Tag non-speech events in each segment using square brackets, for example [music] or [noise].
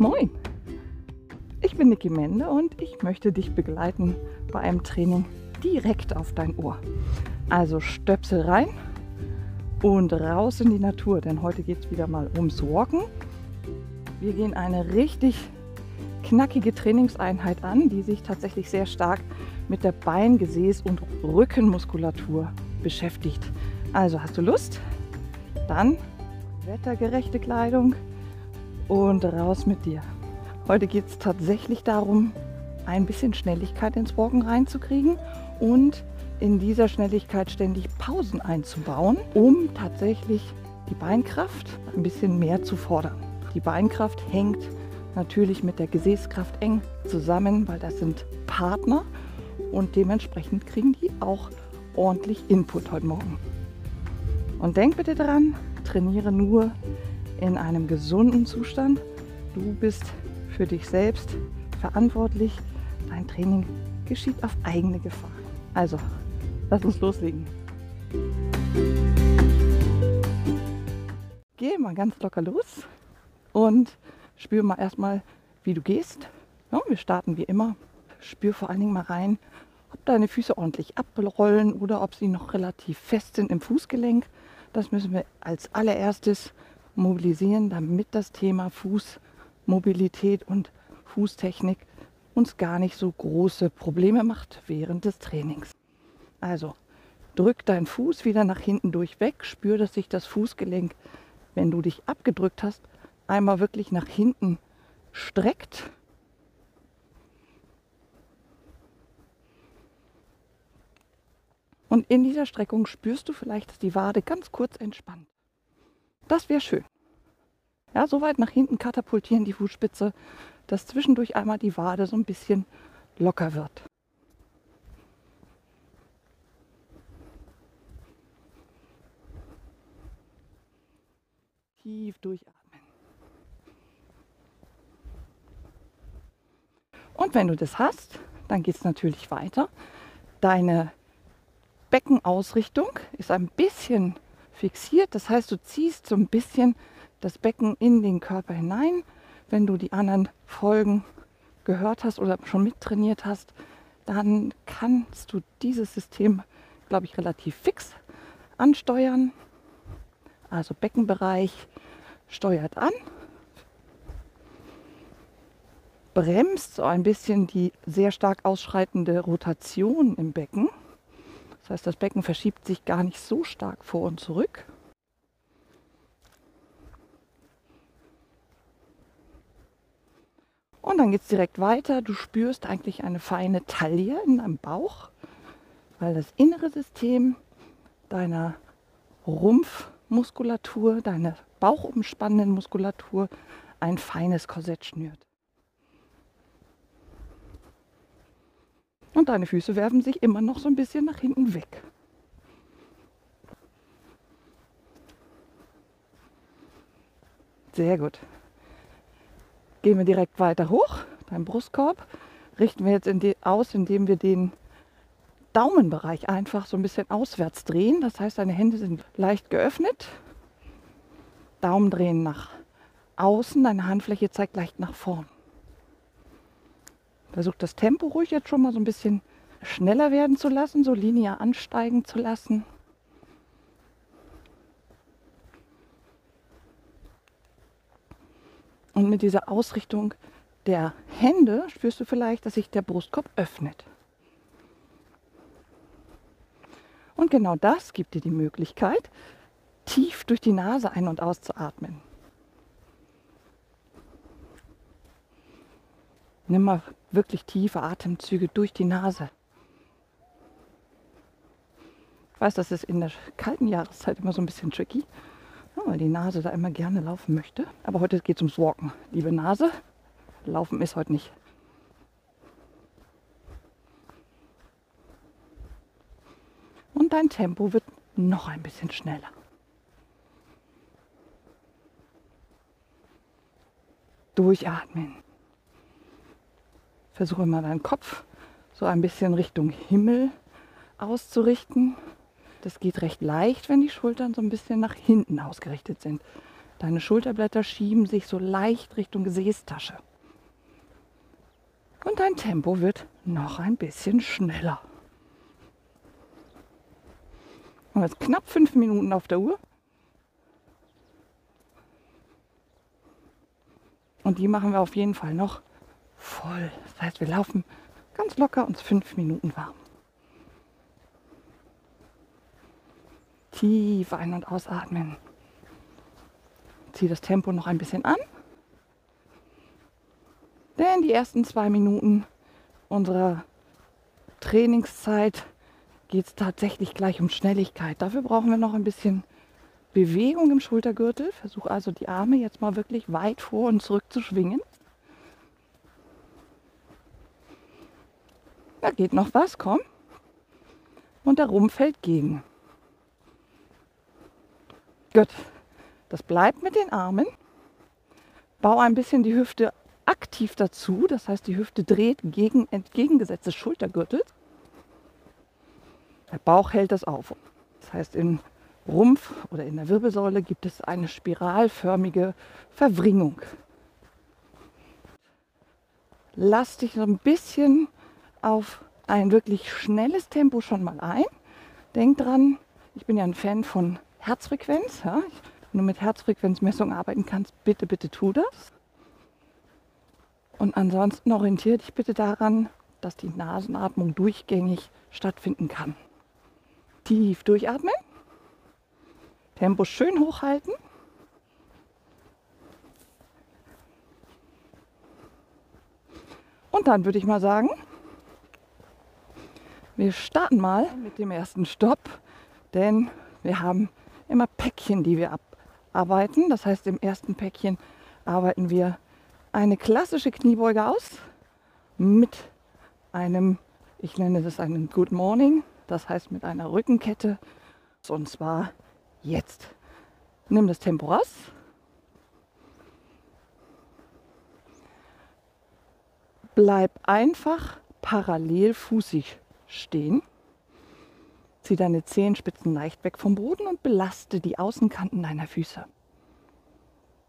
Moin! Ich bin Niki Mende und ich möchte dich begleiten bei einem Training direkt auf dein Ohr. Also Stöpsel rein und raus in die Natur, denn heute geht es wieder mal ums Walken. Wir gehen eine richtig knackige Trainingseinheit an, die sich tatsächlich sehr stark mit der Bein-, Gesäß- und Rückenmuskulatur beschäftigt. Also hast du Lust? Dann wettergerechte Kleidung und raus mit dir. Heute geht es tatsächlich darum, ein bisschen Schnelligkeit ins Walken reinzukriegen und in dieser Schnelligkeit ständig Pausen einzubauen, um tatsächlich die Beinkraft ein bisschen mehr zu fordern. Die Beinkraft hängt natürlich mit der Gesäßkraft eng zusammen, weil das sind Partner und dementsprechend kriegen die auch ordentlich Input heute Morgen. Und denk bitte daran, trainiere nur in einem gesunden Zustand. Du bist für dich selbst verantwortlich. Dein Training geschieht auf eigene Gefahr. Also, lass uns loslegen. Geh mal ganz locker los und spür mal erstmal, wie du gehst. Ja, wir starten wie immer. Spür vor allen Dingen mal rein, ob deine Füße ordentlich abrollen oder ob sie noch relativ fest sind im Fußgelenk. Das müssen wir als allererstes mobilisieren, damit das Thema Fußmobilität und Fußtechnik uns gar nicht so große Probleme macht während des Trainings. Also drück deinen Fuß wieder nach hinten durchweg, spür, dass sich das Fußgelenk, wenn du dich abgedrückt hast, einmal wirklich nach hinten streckt. Und in dieser Streckung spürst du vielleicht, dass die Wade ganz kurz entspannt. Das wäre schön. Ja, so weit nach hinten katapultieren die Fußspitze, dass zwischendurch einmal die Wade so ein bisschen locker wird. Tief durchatmen. Und wenn du das hast, dann geht es natürlich weiter. Deine Beckenausrichtung ist ein bisschen fixiert. Das heißt, du ziehst so ein bisschen das Becken in den Körper hinein. Wenn du die anderen Folgen gehört hast oder schon mittrainiert hast, dann kannst du dieses System, glaube ich, relativ fix ansteuern. Also Beckenbereich steuert an, bremst so ein bisschen die sehr stark ausschreitende Rotation im Becken. Das heißt, das Becken verschiebt sich gar nicht so stark vor und zurück. Und dann geht es direkt weiter. Du spürst eigentlich eine feine Taille in deinem Bauch, weil das innere System deiner Rumpfmuskulatur, deiner bauchumspannenden Muskulatur ein feines Korsett schnürt. Und deine Füße werfen sich immer noch so ein bisschen nach hinten weg. Sehr gut. Gehen wir direkt weiter hoch, dein Brustkorb. Richten wir jetzt in die, aus, indem wir den Daumenbereich einfach so ein bisschen auswärts drehen. Das heißt, deine Hände sind leicht geöffnet. Daumen drehen nach außen, deine Handfläche zeigt leicht nach vorn. Versucht das Tempo ruhig jetzt schon mal so ein bisschen schneller werden zu lassen, so linear ansteigen zu lassen. Und mit dieser Ausrichtung der Hände spürst du vielleicht, dass sich der Brustkorb öffnet. Und genau das gibt dir die Möglichkeit, tief durch die Nase ein- und auszuatmen. Nimm mal wirklich tiefe Atemzüge durch die Nase. Ich weiß, das ist in der kalten Jahreszeit immer so ein bisschen tricky, weil die Nase da immer gerne laufen möchte. Aber heute geht es ums Walken. Liebe Nase, Laufen ist heute nicht. Und dein Tempo wird noch ein bisschen schneller. Durchatmen. Versuche mal deinen Kopf so ein bisschen Richtung Himmel auszurichten. Das geht recht leicht, wenn die Schultern so ein bisschen nach hinten ausgerichtet sind. Deine Schulterblätter schieben sich so leicht Richtung Gesäßtasche. Und dein Tempo wird noch ein bisschen schneller. Und jetzt knapp fünf Minuten auf der Uhr. Und die machen wir auf jeden Fall noch voll. Das heißt, wir laufen ganz locker uns fünf Minuten warm. Tief ein- und ausatmen. Zieh das Tempo noch ein bisschen an. Denn die ersten zwei Minuten unserer Trainingszeit geht es tatsächlich gleich um Schnelligkeit. Dafür brauchen wir noch ein bisschen Bewegung im Schultergürtel. Versuche also die Arme jetzt mal wirklich weit vor und zurück zu schwingen. Da geht noch was, komm. Und der Rumpf fällt gegen. Gut, das bleibt mit den Armen. Bau ein bisschen die Hüfte aktiv dazu. Das heißt, die Hüfte dreht gegen entgegengesetzt des Schultergürtels. Der Bauch hält das auf. Das heißt, im Rumpf oder in der Wirbelsäule gibt es eine spiralförmige Verwringung. Lass dich so ein bisschen auf ein wirklich schnelles Tempo schon mal ein. Denk dran, ich bin ja ein Fan von Herzfrequenz. Ja? Wenn du mit Herzfrequenzmessung arbeiten kannst, bitte, bitte tu das. Und ansonsten orientiere dich bitte daran, dass die Nasenatmung durchgängig stattfinden kann. Tief durchatmen. Tempo schön hochhalten. Und dann würde ich mal sagen, wir starten mal mit dem ersten Stopp, denn wir haben immer Päckchen, die wir abarbeiten. Das heißt, im ersten Päckchen arbeiten wir eine klassische Kniebeuge aus mit einem, ich nenne das einen Good Morning, das heißt mit einer Rückenkette. Und zwar jetzt. Nimm das Tempo raus. Bleib einfach parallel fußig stehen. Zieh deine Zehenspitzen leicht weg vom Boden und belaste die Außenkanten deiner Füße.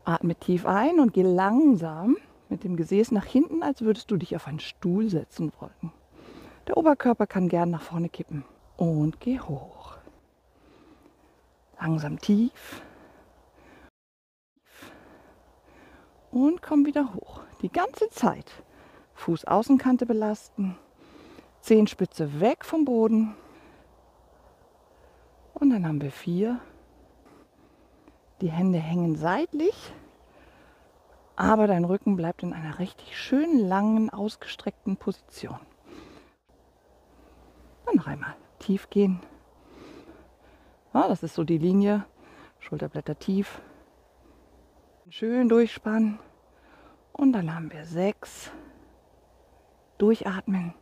Atme tief ein und geh langsam mit dem Gesäß nach hinten, als würdest du dich auf einen Stuhl setzen wollen. Der Oberkörper kann gern nach vorne kippen. Und geh hoch. Langsam tief. Und komm wieder hoch. Die ganze Zeit. Fußaußenkante belasten. Zehenspitze weg vom Boden. Und dann haben wir vier. Die Hände hängen seitlich, aber dein Rücken bleibt in einer richtig schön langen, ausgestreckten Position. Dann noch einmal tief gehen. Ja, das ist so die Linie. Schulterblätter tief. Schön durchspannen. Und dann haben wir sechs. Durchatmen.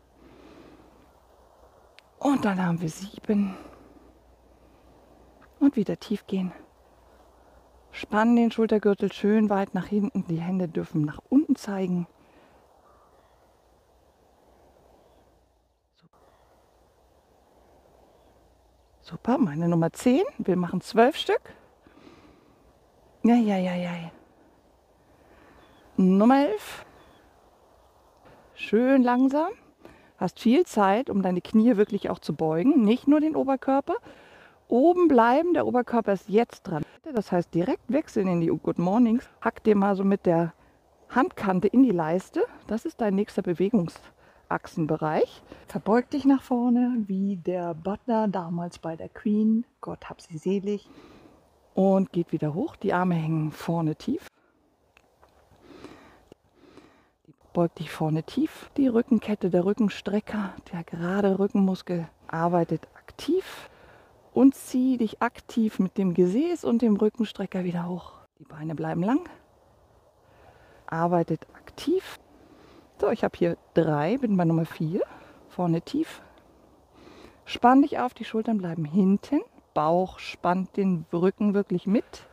Und dann haben wir sieben. Und wieder tief gehen. Spann den Schultergürtel schön weit nach hinten. Die Hände dürfen nach unten zeigen. Super, meine Nummer 10. Wir machen zwölf Stück. Ja, ja, ja, ja. Nummer 11. Schön langsam. Hast viel Zeit, um deine Knie wirklich auch zu beugen. Nicht nur den Oberkörper. Oben bleiben, der Oberkörper ist jetzt dran. Das heißt, direkt wechseln in die Good Mornings. Hack dir mal so mit der Handkante in die Leiste. Das ist dein nächster Bewegungsachsenbereich. Verbeug dich nach vorne, wie der Butler damals bei der Queen. Gott hab sie selig. Und geht wieder hoch. Die Arme hängen vorne tief. Beug dich vorne tief. Die Rückenkette, der Rückenstrecker, der gerade Rückenmuskel arbeitet aktiv und zieh dich aktiv mit dem Gesäß und dem Rückenstrecker wieder hoch. Die Beine bleiben lang. Arbeitet aktiv. So, ich habe hier drei, bin bei Nummer vier. Vorne tief. Spann dich auf, die Schultern bleiben hinten. Bauch spannt den Rücken wirklich mit.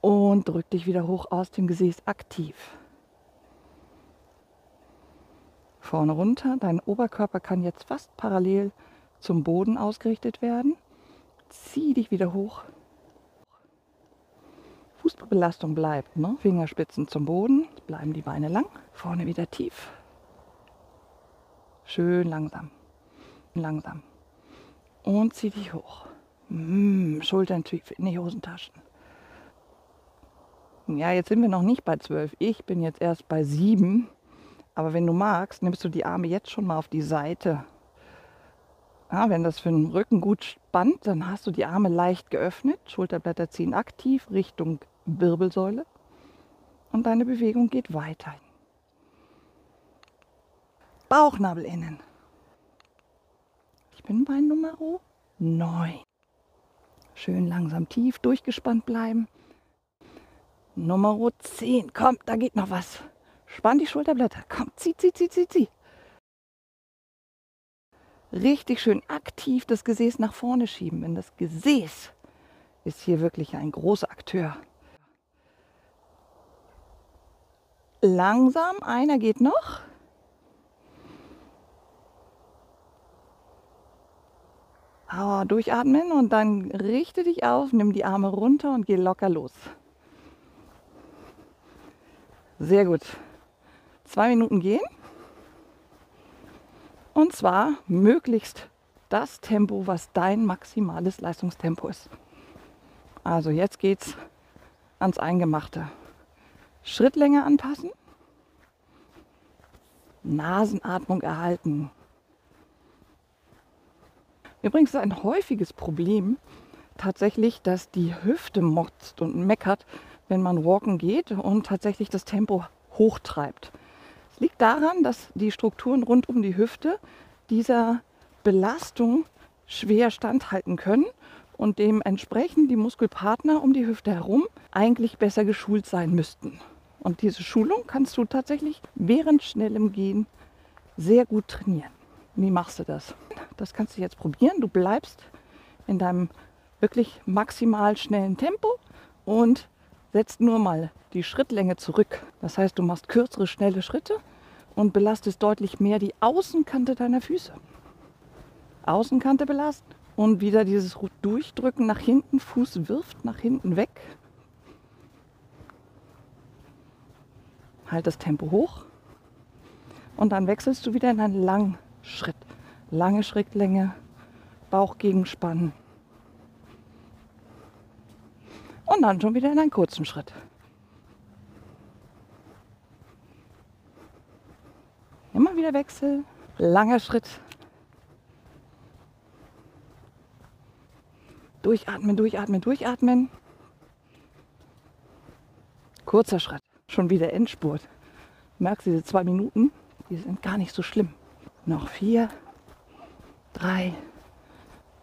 Und drück dich wieder hoch aus dem Gesäß aktiv. Vorne runter. Dein Oberkörper kann jetzt fast parallel zum Boden ausgerichtet werden. Zieh dich wieder hoch. Brustbelastung bleibt. Ne? Fingerspitzen zum Boden, bleiben die Beine lang, vorne wieder tief. Schön langsam, langsam. Und zieh dich hoch. Mm, Schultern tief in die Hosentaschen. Ja, jetzt sind wir noch nicht bei zwölf. Ich bin jetzt erst bei sieben. Aber wenn du magst, nimmst du die Arme jetzt schon mal auf die Seite. Ja, wenn das für den Rücken gut spannt, dann hast du die Arme leicht geöffnet. Schulterblätter ziehen aktiv Richtung Wirbelsäule. Und deine Bewegung geht weiter. Bauchnabel innen. Ich bin bei Nummer 9. Schön langsam tief durchgespannt bleiben. Nummer 10. Komm, da geht noch was. Spann die Schulterblätter. Komm, zieh, zieh, zieh, zieh, zieh. Richtig schön aktiv das Gesäß nach vorne schieben. Denn das Gesäß ist hier wirklich ein großer Akteur. Langsam, einer geht noch. Oh, durchatmen und dann richte dich auf, nimm die Arme runter und geh locker los. Sehr gut zwei Minuten gehen. Und zwar möglichst das Tempo, was dein maximales Leistungstempo ist. Also jetzt geht's ans Eingemachte. Schrittlänge anpassen. Nasenatmung erhalten. Übrigens ist ein häufiges Problem tatsächlich, dass die Hüfte motzt und meckert, wenn man walken geht und tatsächlich das Tempo hochtreibt liegt daran, dass die Strukturen rund um die Hüfte dieser Belastung schwer standhalten können und dementsprechend die Muskelpartner um die Hüfte herum eigentlich besser geschult sein müssten. Und diese Schulung kannst du tatsächlich während schnellem Gehen sehr gut trainieren. Wie machst du das? Das kannst du jetzt probieren. Du bleibst in deinem wirklich maximal schnellen Tempo und setzt nur mal die Schrittlänge zurück. Das heißt, du machst kürzere, schnelle Schritte und belastest deutlich mehr die Außenkante deiner Füße. Außenkante belasten und wieder dieses Durchdrücken nach hinten, Fuß wirft nach hinten weg. Halt das Tempo hoch und dann wechselst du wieder in einen langen Schritt. Lange Schrittlänge, Bauch gegenspannen. Und dann schon wieder in einen kurzen Schritt. Immer wieder Wechsel. Langer Schritt. Durchatmen, durchatmen, durchatmen. Kurzer Schritt. Schon wieder Endspurt. Merkst diese zwei Minuten, die sind gar nicht so schlimm. Noch vier, drei,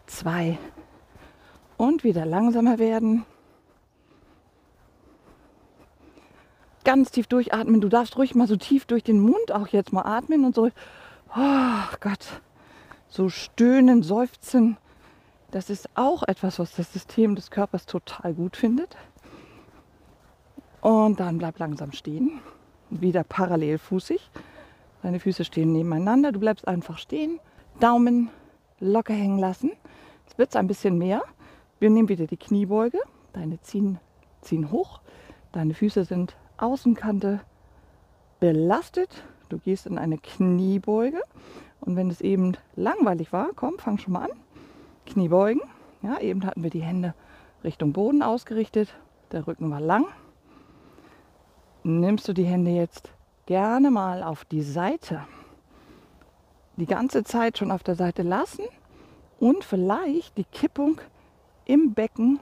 zwei und wieder langsamer werden. Ganz tief durchatmen. Du darfst ruhig mal so tief durch den Mund auch jetzt mal atmen und so. Oh Gott, so stöhnen, seufzen. Das ist auch etwas, was das System des Körpers total gut findet. Und dann bleib langsam stehen. Wieder parallelfußig. Deine Füße stehen nebeneinander. Du bleibst einfach stehen. Daumen locker hängen lassen. Jetzt wird es ein bisschen mehr. Wir nehmen wieder die Kniebeuge. Deine ziehen, ziehen hoch. Deine Füße sind Außenkante belastet. Du gehst in eine Kniebeuge. Und wenn es eben langweilig war, komm, fang schon mal an. Kniebeugen. Ja, eben hatten wir die Hände Richtung Boden ausgerichtet. Der Rücken war lang. Nimmst du die Hände jetzt gerne mal auf die Seite. Die ganze Zeit schon auf der Seite lassen und vielleicht die Kippung im Becken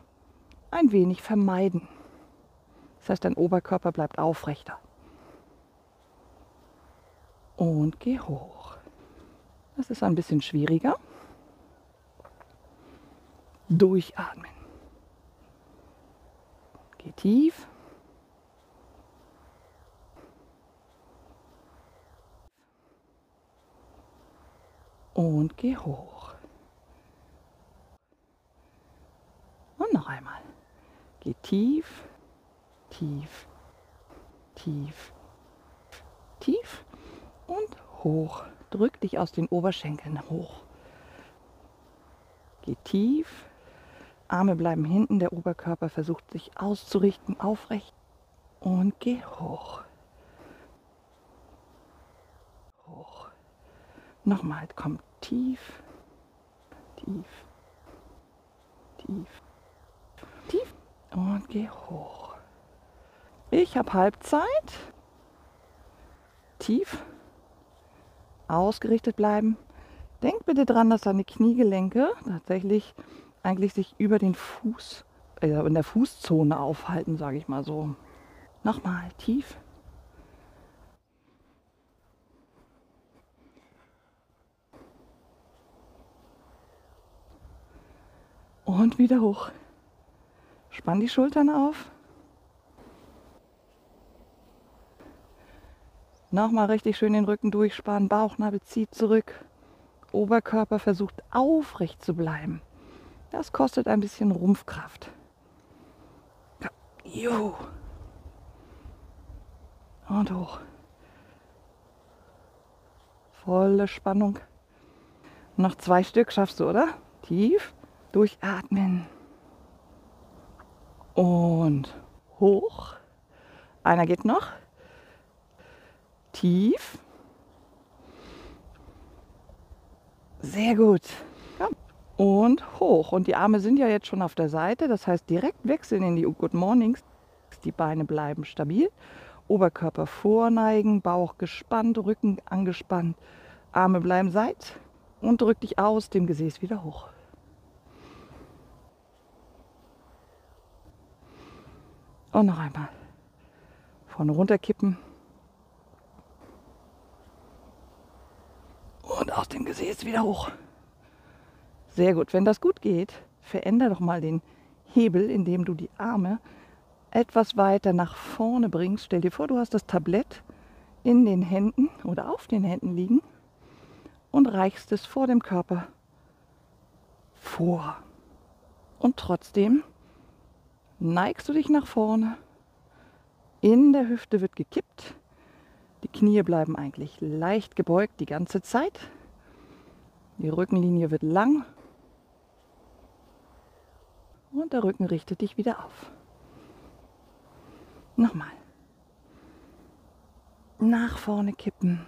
ein wenig vermeiden. Das heißt, dein Oberkörper bleibt aufrechter. Und geh hoch. Das ist ein bisschen schwieriger. Durchatmen. Geh tief. Und geh hoch. Und noch einmal. Geh tief tief, tief, tief und hoch. Drück dich aus den Oberschenkeln hoch. Geh tief, Arme bleiben hinten, der Oberkörper versucht sich auszurichten, aufrecht und geh hoch. Hoch. Nochmal, komm tief, tief, tief, tief und geh hoch. Ich habe Halbzeit. Tief. Ausgerichtet bleiben. Denk bitte dran, dass deine Kniegelenke tatsächlich eigentlich sich über den Fuß, äh, in der Fußzone aufhalten, sage ich mal so. Nochmal tief. Und wieder hoch. Spann die Schultern auf. Nochmal richtig schön den Rücken durchspannen. Bauchnabel zieht zurück. Oberkörper versucht aufrecht zu bleiben. Das kostet ein bisschen Rumpfkraft. Jo. Und hoch. Volle Spannung. Noch zwei Stück schaffst du, oder? Tief durchatmen. Und hoch. Einer geht noch. Tief. Sehr gut und hoch. Und die Arme sind ja jetzt schon auf der Seite, das heißt direkt wechseln in die Good Mornings. Die Beine bleiben stabil, Oberkörper vorneigen, Bauch gespannt, Rücken angespannt, Arme bleiben seit und drück dich aus dem Gesäß wieder hoch. Und noch einmal. Vorne runter Und aus dem Gesäß wieder hoch. Sehr gut. Wenn das gut geht, veränder doch mal den Hebel, indem du die Arme etwas weiter nach vorne bringst. Stell dir vor, du hast das Tablett in den Händen oder auf den Händen liegen und reichst es vor dem Körper vor. Und trotzdem neigst du dich nach vorne. In der Hüfte wird gekippt. Die Knie bleiben eigentlich leicht gebeugt die ganze Zeit. Die Rückenlinie wird lang und der Rücken richtet dich wieder auf. Nochmal. Nach vorne kippen.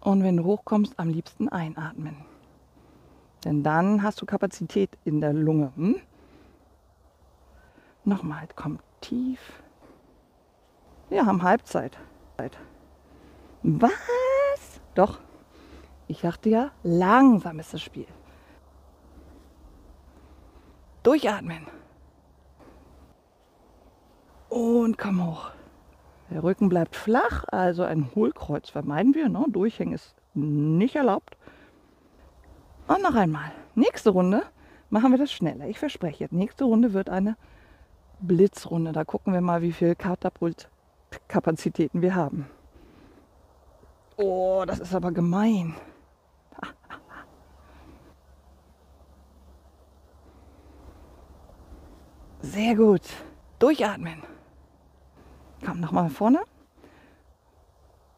Und wenn du hochkommst, am liebsten einatmen. Denn dann hast du Kapazität in der Lunge. Hm? Nochmal, komm tief. Wir haben Halbzeit. Was? Doch, ich dachte ja, langsam ist das Spiel. Durchatmen. Und komm hoch. Der Rücken bleibt flach, also ein Hohlkreuz vermeiden wir. Ne? Durchhängen ist nicht erlaubt. Und noch einmal. Nächste Runde machen wir das schneller. Ich verspreche. Nächste Runde wird eine Blitzrunde. Da gucken wir mal, wie viel Katapultkapazitäten wir haben. Oh, das ist aber gemein. Sehr gut. Durchatmen. Komm nochmal vorne.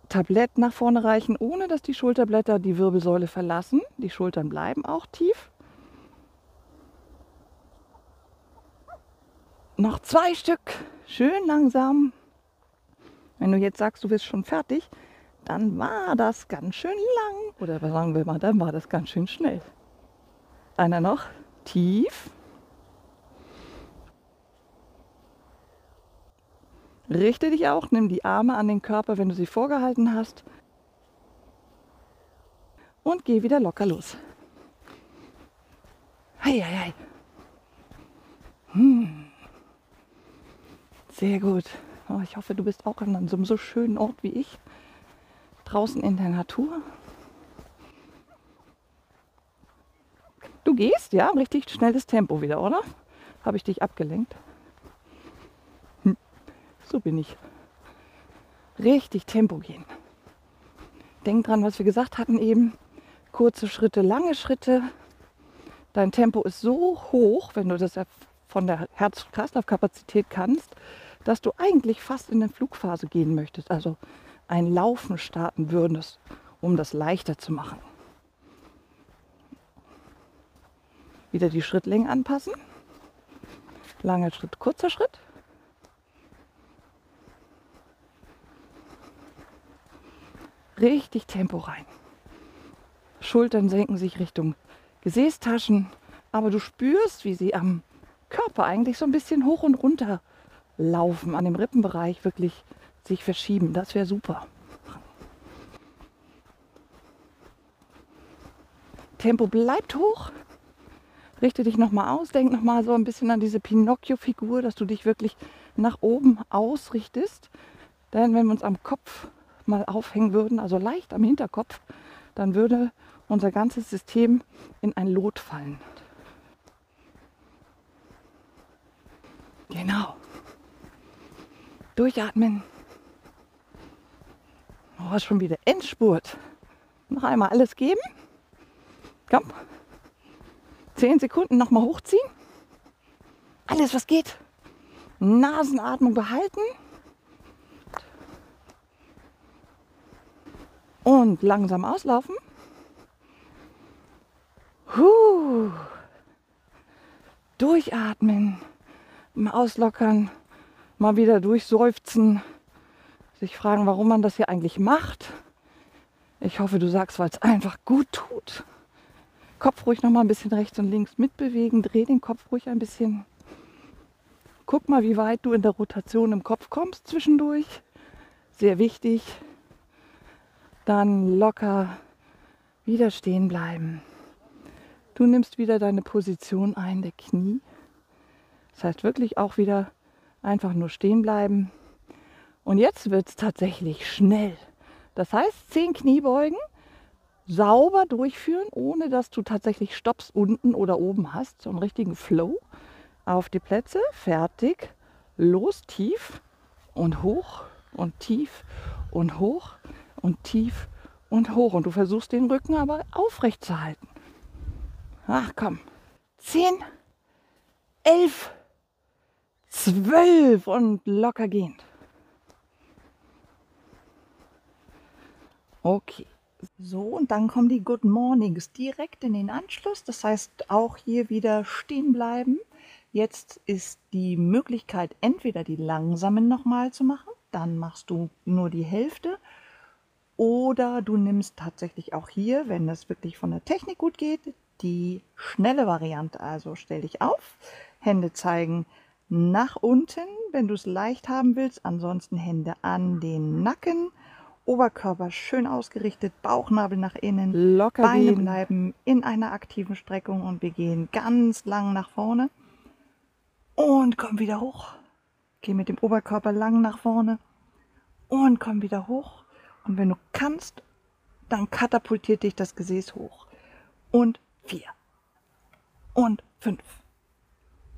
Tablett nach vorne reichen, ohne dass die Schulterblätter die Wirbelsäule verlassen. Die Schultern bleiben auch tief. Noch zwei Stück. Schön langsam. Wenn du jetzt sagst, du bist schon fertig, dann war das ganz schön lang. Oder sagen wir mal, dann war das ganz schön schnell. Einer noch. Tief. Richte dich auch, nimm die Arme an den Körper, wenn du sie vorgehalten hast. Und geh wieder locker los. Hei, hei, hei. Hm. Sehr gut. Oh, ich hoffe, du bist auch an einem so schönen Ort wie ich. Draußen in der Natur. Du gehst, ja, richtig schnelles Tempo wieder, oder? Habe ich dich abgelenkt? So bin ich. Richtig Tempo gehen. Denk dran, was wir gesagt hatten eben. Kurze Schritte, lange Schritte. Dein Tempo ist so hoch, wenn du das von der Herz-Kreislauf-Kapazität kannst, dass du eigentlich fast in eine Flugphase gehen möchtest. Also ein Laufen starten würdest, um das leichter zu machen. Wieder die Schrittlänge anpassen. Langer Schritt, kurzer Schritt. Richtig Tempo rein. Schultern senken sich Richtung Gesäßtaschen, aber du spürst, wie sie am Körper eigentlich so ein bisschen hoch und runter laufen, an dem Rippenbereich wirklich sich verschieben. Das wäre super. Tempo bleibt hoch. Richte dich nochmal aus, denk nochmal so ein bisschen an diese Pinocchio-Figur, dass du dich wirklich nach oben ausrichtest. Denn wenn wir uns am Kopf mal aufhängen würden, also leicht am Hinterkopf, dann würde unser ganzes System in ein Lot fallen. Genau. Durchatmen. Oh, schon wieder Endspurt. Noch einmal alles geben. Komm. Zehn Sekunden nochmal hochziehen. Alles, was geht. Nasenatmung behalten. Und langsam auslaufen. Huh. Durchatmen. Mal auslockern. Mal wieder durchseufzen. Sich fragen, warum man das hier eigentlich macht. Ich hoffe, du sagst, weil es einfach gut tut. Kopf ruhig noch mal ein bisschen rechts und links mitbewegen. Dreh den Kopf ruhig ein bisschen. Guck mal, wie weit du in der Rotation im Kopf kommst zwischendurch. Sehr wichtig. Dann locker wieder stehen bleiben. Du nimmst wieder deine Position ein, der Knie. Das heißt wirklich auch wieder einfach nur stehen bleiben. Und jetzt wird es tatsächlich schnell. Das heißt, zehn Kniebeugen sauber durchführen, ohne dass du tatsächlich Stops unten oder oben hast. So einen richtigen Flow. Auf die Plätze, fertig, los, tief und hoch und tief und hoch und tief und hoch. Und du versuchst den Rücken aber aufrecht zu halten. Ach komm. Zehn, elf, zwölf und locker gehend. Okay. So, und dann kommen die Good Mornings direkt in den Anschluss. Das heißt, auch hier wieder stehen bleiben. Jetzt ist die Möglichkeit, entweder die langsamen nochmal zu machen, dann machst du nur die Hälfte oder du nimmst tatsächlich auch hier, wenn das wirklich von der Technik gut geht, die schnelle Variante. Also stell dich auf, Hände zeigen nach unten, wenn du es leicht haben willst. Ansonsten Hände an den Nacken, Oberkörper schön ausgerichtet, Bauchnabel nach innen, locker Beine gehen. bleiben in einer aktiven Streckung und wir gehen ganz lang nach vorne und komm wieder hoch. Geh mit dem Oberkörper lang nach vorne und komm wieder hoch. Und wenn du kannst, dann katapultiert dich das Gesäß hoch. Und vier. Und fünf.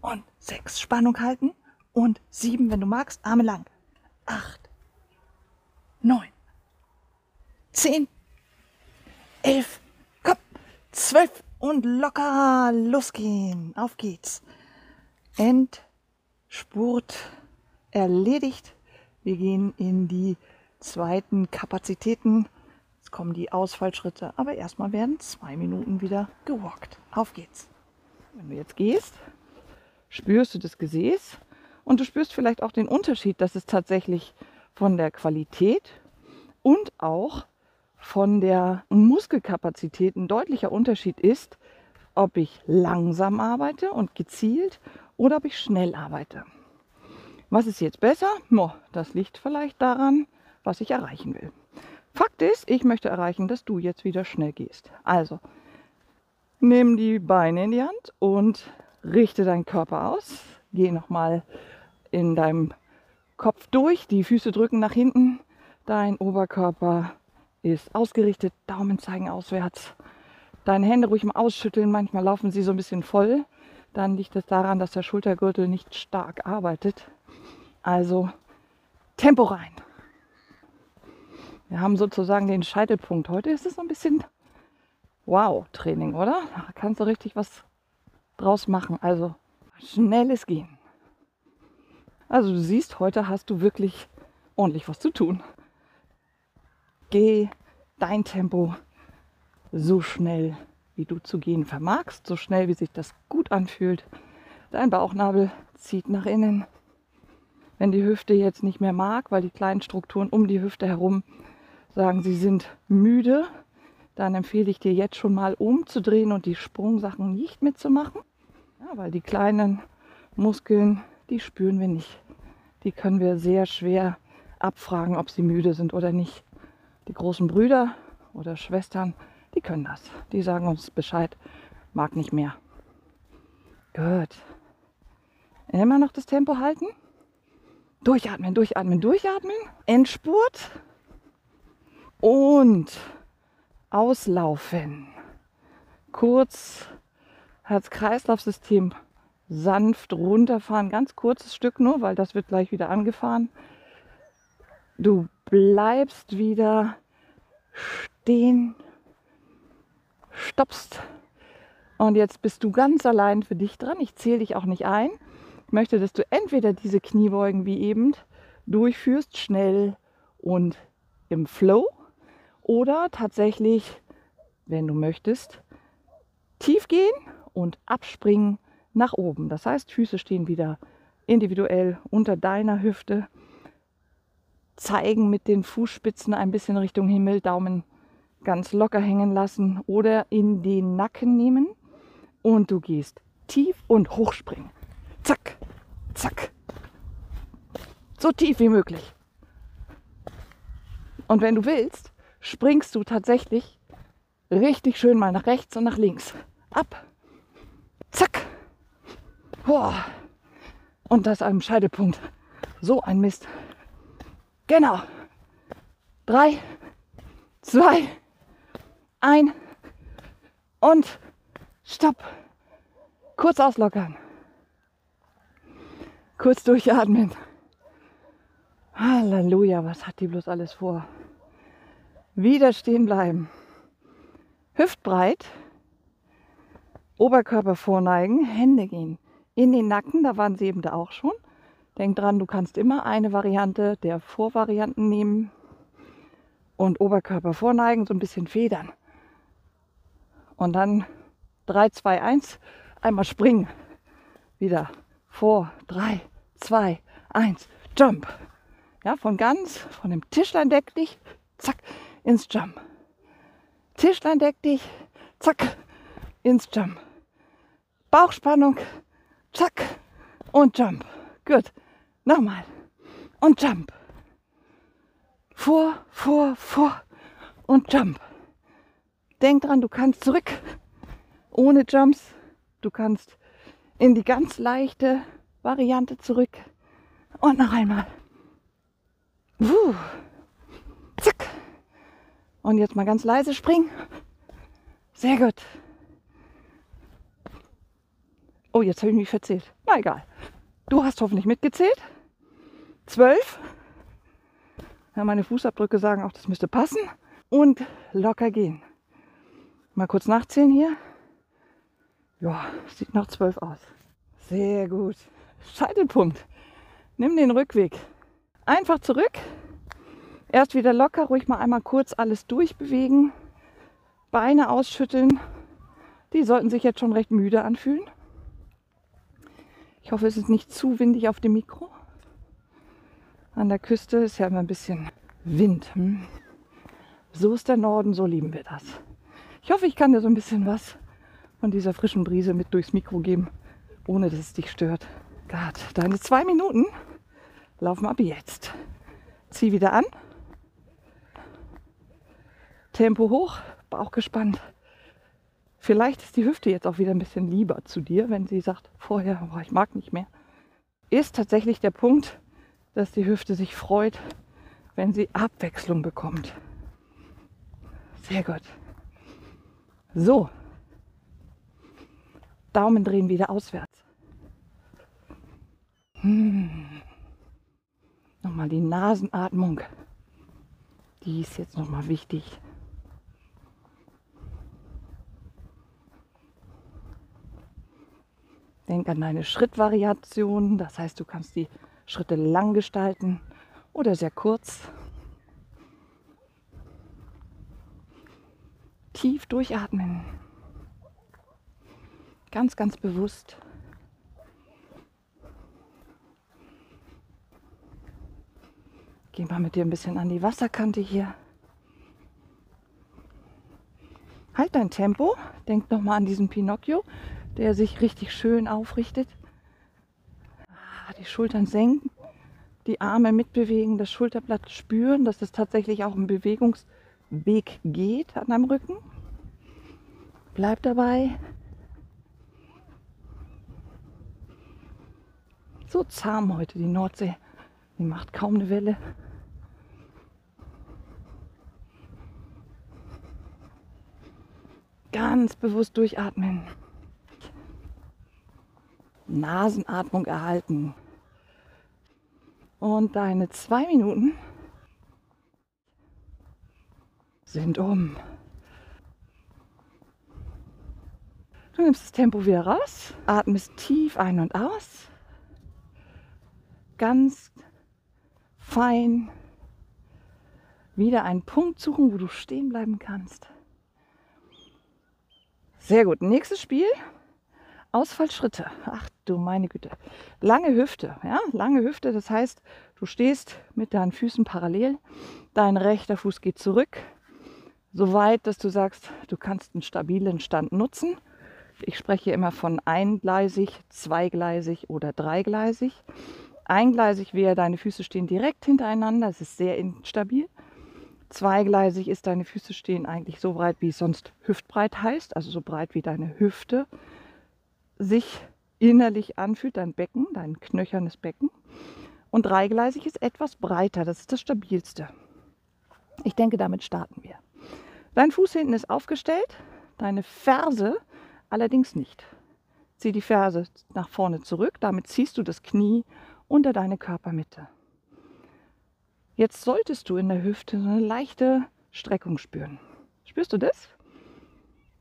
Und sechs. Spannung halten. Und sieben, wenn du magst, Arme lang. Acht. Neun. Zehn. Elf. Komm. Zwölf. Und locker losgehen. Auf geht's. Endspurt erledigt. Wir gehen in die zweiten Kapazitäten. Jetzt kommen die Ausfallschritte, aber erstmal werden zwei Minuten wieder gewalkt. Auf geht's. Wenn du jetzt gehst, spürst du das Gesäß und du spürst vielleicht auch den Unterschied, dass es tatsächlich von der Qualität und auch von der Muskelkapazität ein deutlicher Unterschied ist, ob ich langsam arbeite und gezielt oder ob ich schnell arbeite. Was ist jetzt besser? Das liegt vielleicht daran, was ich erreichen will. Fakt ist, ich möchte erreichen, dass du jetzt wieder schnell gehst. Also, nimm die Beine in die Hand und richte deinen Körper aus. Geh nochmal in deinem Kopf durch, die Füße drücken nach hinten. Dein Oberkörper ist ausgerichtet, Daumen zeigen auswärts. Deine Hände ruhig mal ausschütteln, manchmal laufen sie so ein bisschen voll. Dann liegt es daran, dass der Schultergürtel nicht stark arbeitet. Also Tempo rein. Wir haben sozusagen den Scheitelpunkt. Heute ist es so ein bisschen Wow-Training, oder? Da kannst du richtig was draus machen. Also schnelles Gehen. Also du siehst, heute hast du wirklich ordentlich was zu tun. Geh dein Tempo so schnell, wie du zu gehen vermagst, so schnell wie sich das gut anfühlt. Dein Bauchnabel zieht nach innen. Wenn die Hüfte jetzt nicht mehr mag, weil die kleinen Strukturen um die Hüfte herum sagen, sie sind müde, dann empfehle ich dir jetzt schon mal umzudrehen und die Sprungsachen nicht mitzumachen. Ja, weil die kleinen Muskeln, die spüren wir nicht. Die können wir sehr schwer abfragen, ob sie müde sind oder nicht. Die großen Brüder oder Schwestern, die können das. Die sagen uns Bescheid, mag nicht mehr. Gut. Immer noch das Tempo halten. Durchatmen, durchatmen, durchatmen. Endspurt. Und auslaufen. Kurz Herz-Kreislauf-System sanft runterfahren. Ganz kurzes Stück nur, weil das wird gleich wieder angefahren. Du bleibst wieder stehen, stoppst. Und jetzt bist du ganz allein für dich dran. Ich zähle dich auch nicht ein. Ich möchte, dass du entweder diese Kniebeugen wie eben durchführst, schnell und im Flow oder tatsächlich, wenn du möchtest, tief gehen und abspringen nach oben. Das heißt, Füße stehen wieder individuell unter deiner Hüfte, zeigen mit den Fußspitzen ein bisschen Richtung Himmel, Daumen ganz locker hängen lassen oder in den Nacken nehmen und du gehst tief und hochspringen. Zack, zack. So tief wie möglich. Und wenn du willst, springst du tatsächlich richtig schön mal nach rechts und nach links. Ab. Zack. Boah. Und das am Scheidepunkt. So ein Mist. Genau. Drei, zwei, ein und stopp. Kurz auslockern. Kurz durchatmen. Halleluja, was hat die bloß alles vor? Wieder stehen bleiben. Hüftbreit. Oberkörper vorneigen, Hände gehen in den Nacken, da waren sie eben da auch schon. Denk dran, du kannst immer eine Variante der Vorvarianten nehmen und Oberkörper vorneigen, so ein bisschen federn. Und dann 3, 2, 1, einmal springen. Wieder vor, 3, 2, 1, Jump. Ja, von ganz, von dem Tischlein deck dich, zack, ins Jump. Tischlein deck dich, zack, ins Jump. Bauchspannung, zack und Jump. Gut, nochmal und Jump. Vor, vor, vor und Jump. Denk dran, du kannst zurück ohne Jumps. Du kannst in die ganz leichte Variante zurück. Und noch einmal. Puh. Und jetzt mal ganz leise springen. Sehr gut. Oh, jetzt habe ich mich verzählt. Na egal. Du hast hoffentlich mitgezählt. Zwölf. Ja, meine Fußabdrücke sagen auch, das müsste passen. Und locker gehen. Mal kurz nachzählen hier. Ja, sieht nach zwölf aus. Sehr gut. Scheitelpunkt. Nimm den Rückweg. Einfach zurück. Erst wieder locker, ruhig mal einmal kurz alles durchbewegen. Beine ausschütteln. Die sollten sich jetzt schon recht müde anfühlen. Ich hoffe, es ist nicht zu windig auf dem Mikro. An der Küste ist ja immer ein bisschen Wind. Hm? So ist der Norden, so lieben wir das. Ich hoffe, ich kann dir so ein bisschen was von dieser frischen Brise mit durchs Mikro geben, ohne dass es dich stört. Gott, deine zwei Minuten laufen ab jetzt. Zieh wieder an. Tempo hoch, Bauch gespannt. Vielleicht ist die Hüfte jetzt auch wieder ein bisschen lieber zu dir, wenn sie sagt, vorher, oh, ich mag nicht mehr. Ist tatsächlich der Punkt, dass die Hüfte sich freut, wenn sie Abwechslung bekommt. Sehr gut. So. Daumen drehen wieder auswärts. Hm. Nochmal die Nasenatmung. Die ist jetzt nochmal wichtig. Denk an deine Schrittvariation, das heißt, du kannst die Schritte lang gestalten oder sehr kurz. Tief durchatmen. Ganz, ganz bewusst. Geh mal mit dir ein bisschen an die Wasserkante hier. Halt dein Tempo. Denk noch mal an diesen Pinocchio, der sich richtig schön aufrichtet. Ah, die Schultern senken, die Arme mitbewegen, das Schulterblatt spüren, dass es tatsächlich auch ein Bewegungsweg geht an deinem Rücken. Bleib dabei. So zahm heute die Nordsee. Die macht kaum eine Welle. Ganz bewusst durchatmen. Nasenatmung erhalten. Und deine zwei Minuten sind um. Du nimmst das Tempo wieder raus, atmest tief ein und aus. Ganz fein wieder einen Punkt suchen, wo du stehen bleiben kannst. Sehr gut. Nächstes Spiel. Ausfallschritte. Ach du meine Güte. Lange Hüfte. Ja, lange Hüfte. Das heißt, du stehst mit deinen Füßen parallel. Dein rechter Fuß geht zurück. So weit, dass du sagst, du kannst einen stabilen Stand nutzen. Ich spreche immer von eingleisig, zweigleisig oder dreigleisig. Eingleisig wäre, deine Füße stehen direkt hintereinander. Das ist sehr instabil. Zweigleisig ist, deine Füße stehen eigentlich so breit, wie es sonst hüftbreit heißt, also so breit wie deine Hüfte sich innerlich anfühlt, dein Becken, dein knöchernes Becken. Und dreigleisig ist etwas breiter, das ist das stabilste. Ich denke, damit starten wir. Dein Fuß hinten ist aufgestellt, deine Ferse allerdings nicht. Zieh die Ferse nach vorne zurück, damit ziehst du das Knie unter deine Körpermitte. Jetzt solltest du in der Hüfte eine leichte Streckung spüren. Spürst du das?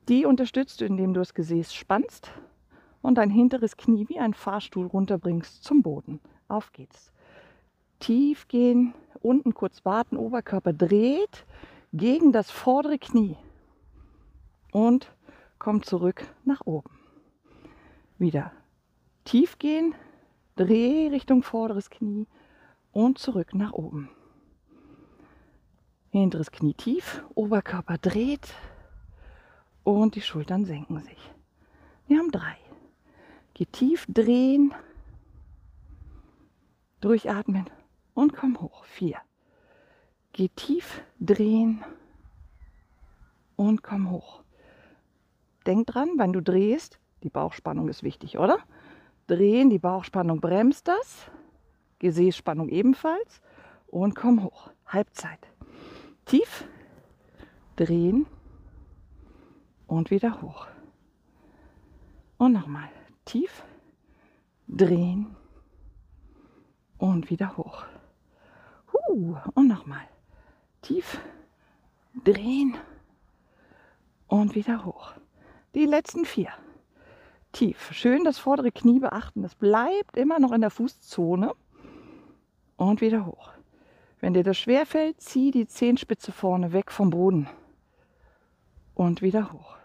Die unterstützt du, indem du das Gesäß spannst und dein hinteres Knie wie ein Fahrstuhl runterbringst zum Boden. Auf geht's. Tief gehen, unten kurz warten, Oberkörper dreht gegen das vordere Knie und kommt zurück nach oben. Wieder tief gehen, dreh Richtung vorderes Knie und zurück nach oben. Hinteres Knie tief, Oberkörper dreht und die Schultern senken sich. Wir haben drei. Geh tief drehen, durchatmen und komm hoch. Vier. Geh tief drehen und komm hoch. Denk dran, wenn du drehst, die Bauchspannung ist wichtig, oder? Drehen, die Bauchspannung bremst das. Gesäßspannung ebenfalls. Und komm hoch. Halbzeit tief drehen und wieder hoch. Und nochmal tief drehen und wieder hoch. Uh, und nochmal tief drehen und wieder hoch. Die letzten vier. Tief. Schön das vordere Knie beachten. Das bleibt immer noch in der Fußzone. Und wieder hoch. Wenn dir das schwerfällt, zieh die Zehenspitze vorne weg vom Boden und wieder hoch.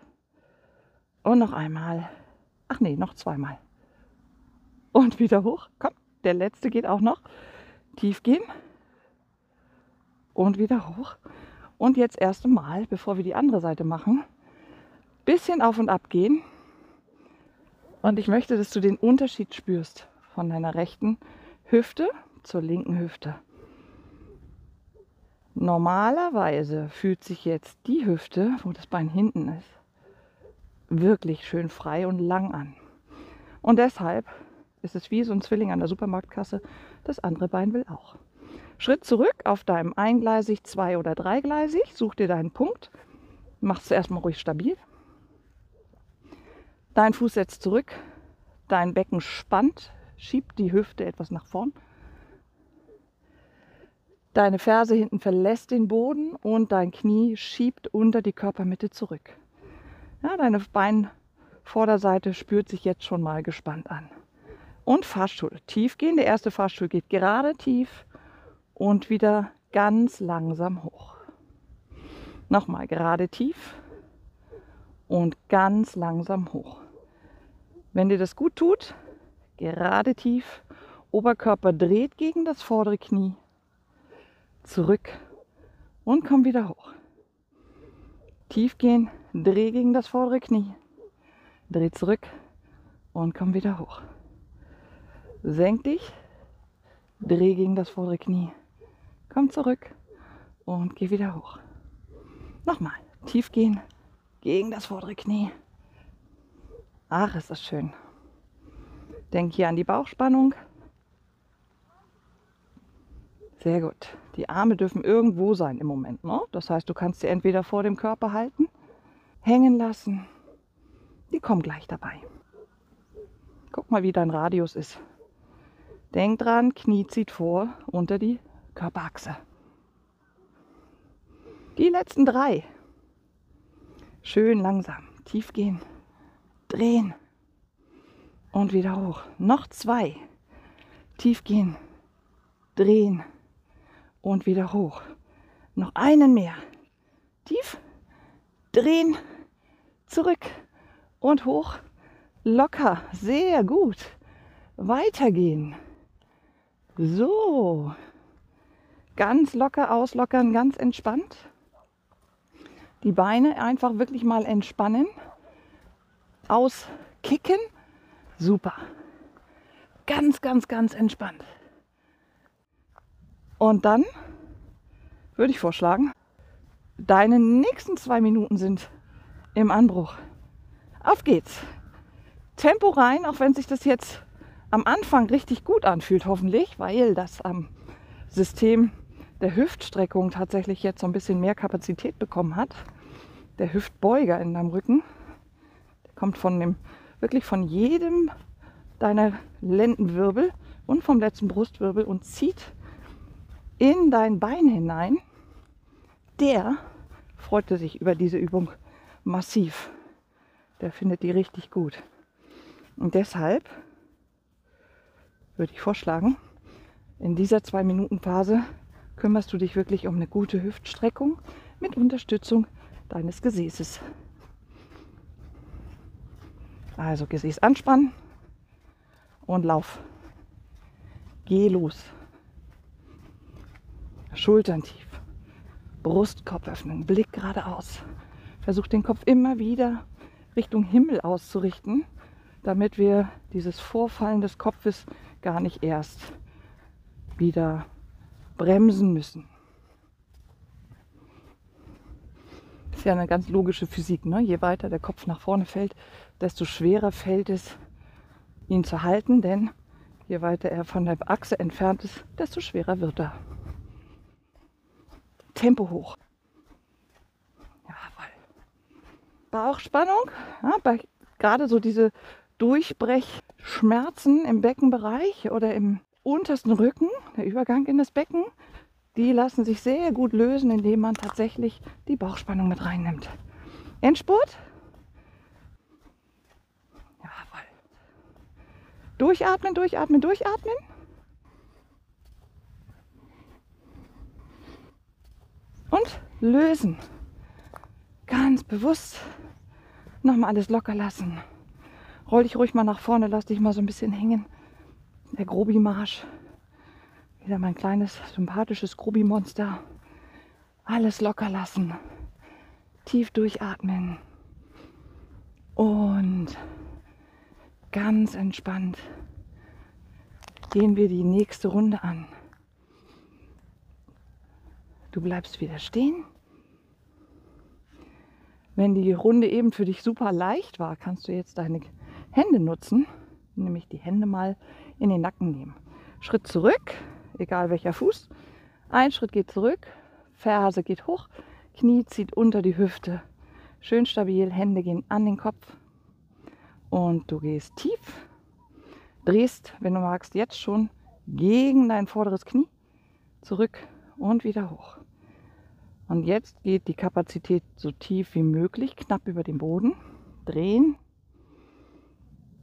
Und noch einmal. Ach nee, noch zweimal. Und wieder hoch. Komm, der letzte geht auch noch. Tief gehen. Und wieder hoch. Und jetzt erst einmal, bevor wir die andere Seite machen, bisschen auf und ab gehen. Und ich möchte, dass du den Unterschied spürst von deiner rechten Hüfte zur linken Hüfte. Normalerweise fühlt sich jetzt die Hüfte, wo das Bein hinten ist, wirklich schön frei und lang an. Und deshalb ist es wie so ein Zwilling an der Supermarktkasse, das andere Bein will auch. Schritt zurück auf deinem eingleisig, zwei- oder dreigleisig, such dir deinen Punkt, mach es erstmal ruhig stabil. Dein Fuß setzt zurück, dein Becken spannt, schiebt die Hüfte etwas nach vorn Deine Ferse hinten verlässt den Boden und dein Knie schiebt unter die Körpermitte zurück. Ja, deine Beinvorderseite spürt sich jetzt schon mal gespannt an. Und Fahrstuhl. Tief gehen. Der erste Fahrstuhl geht gerade tief und wieder ganz langsam hoch. Nochmal gerade tief und ganz langsam hoch. Wenn dir das gut tut, gerade tief, Oberkörper dreht gegen das vordere Knie, zurück und komm wieder hoch. Tief gehen, dreh gegen das vordere Knie, dreh zurück und komm wieder hoch. Senk dich, dreh gegen das vordere Knie, komm zurück und geh wieder hoch. Nochmal, tief gehen, gegen das vordere Knie. Ach, ist das schön. Denk hier an die Bauchspannung. Sehr gut. Die Arme dürfen irgendwo sein im Moment. Ne? Das heißt, du kannst sie entweder vor dem Körper halten, hängen lassen. Die kommen gleich dabei. Guck mal, wie dein Radius ist. Denk dran, Knie zieht vor unter die Körperachse. Die letzten drei. Schön langsam. Tief gehen. Drehen. Und wieder hoch. Noch zwei. Tief gehen. Drehen. Und wieder hoch. Noch einen mehr. Tief. Drehen. Zurück. Und hoch. Locker. Sehr gut. Weitergehen. So. Ganz locker auslockern, ganz entspannt. Die Beine einfach wirklich mal entspannen. Auskicken. Super. Ganz, ganz, ganz entspannt. Und dann würde ich vorschlagen, deine nächsten zwei Minuten sind im Anbruch. Auf geht's. Tempo rein, auch wenn sich das jetzt am Anfang richtig gut anfühlt, hoffentlich, weil das am System der Hüftstreckung tatsächlich jetzt so ein bisschen mehr Kapazität bekommen hat. Der Hüftbeuger in deinem Rücken, der kommt von dem, wirklich von jedem deiner Lendenwirbel und vom letzten Brustwirbel und zieht in dein Bein hinein. Der freute sich über diese Übung massiv. Der findet die richtig gut. Und deshalb würde ich vorschlagen, in dieser zwei Minuten Phase kümmerst du dich wirklich um eine gute Hüftstreckung mit Unterstützung deines Gesäßes. Also Gesäß anspannen und lauf. Geh los. Schultern tief. Brustkopf öffnen, Blick geradeaus. Versuch den Kopf immer wieder Richtung Himmel auszurichten, damit wir dieses Vorfallen des Kopfes gar nicht erst wieder bremsen müssen. Ist ja eine ganz logische Physik. Ne? Je weiter der Kopf nach vorne fällt, desto schwerer fällt es, ihn zu halten, denn je weiter er von der Achse entfernt ist, desto schwerer wird er. Tempo hoch. Jawohl. Bauchspannung, ja, bei, gerade so diese Durchbrechschmerzen im Beckenbereich oder im untersten Rücken, der Übergang in das Becken, die lassen sich sehr gut lösen, indem man tatsächlich die Bauchspannung mit reinnimmt. Endspurt. Jawohl. Durchatmen, durchatmen, durchatmen. Und lösen. Ganz bewusst nochmal alles locker lassen. Roll dich ruhig mal nach vorne, lass dich mal so ein bisschen hängen. Der Grobi-Marsch. Wieder mein kleines, sympathisches Grobi-Monster. Alles locker lassen. Tief durchatmen. Und ganz entspannt gehen wir die nächste Runde an. Du bleibst wieder stehen. Wenn die Runde eben für dich super leicht war, kannst du jetzt deine Hände nutzen, nämlich die Hände mal in den Nacken nehmen. Schritt zurück, egal welcher Fuß. Ein Schritt geht zurück, Ferse geht hoch, Knie zieht unter die Hüfte. Schön stabil, Hände gehen an den Kopf. Und du gehst tief, drehst, wenn du magst, jetzt schon gegen dein vorderes Knie, zurück und wieder hoch. Und jetzt geht die Kapazität so tief wie möglich, knapp über den Boden. Drehen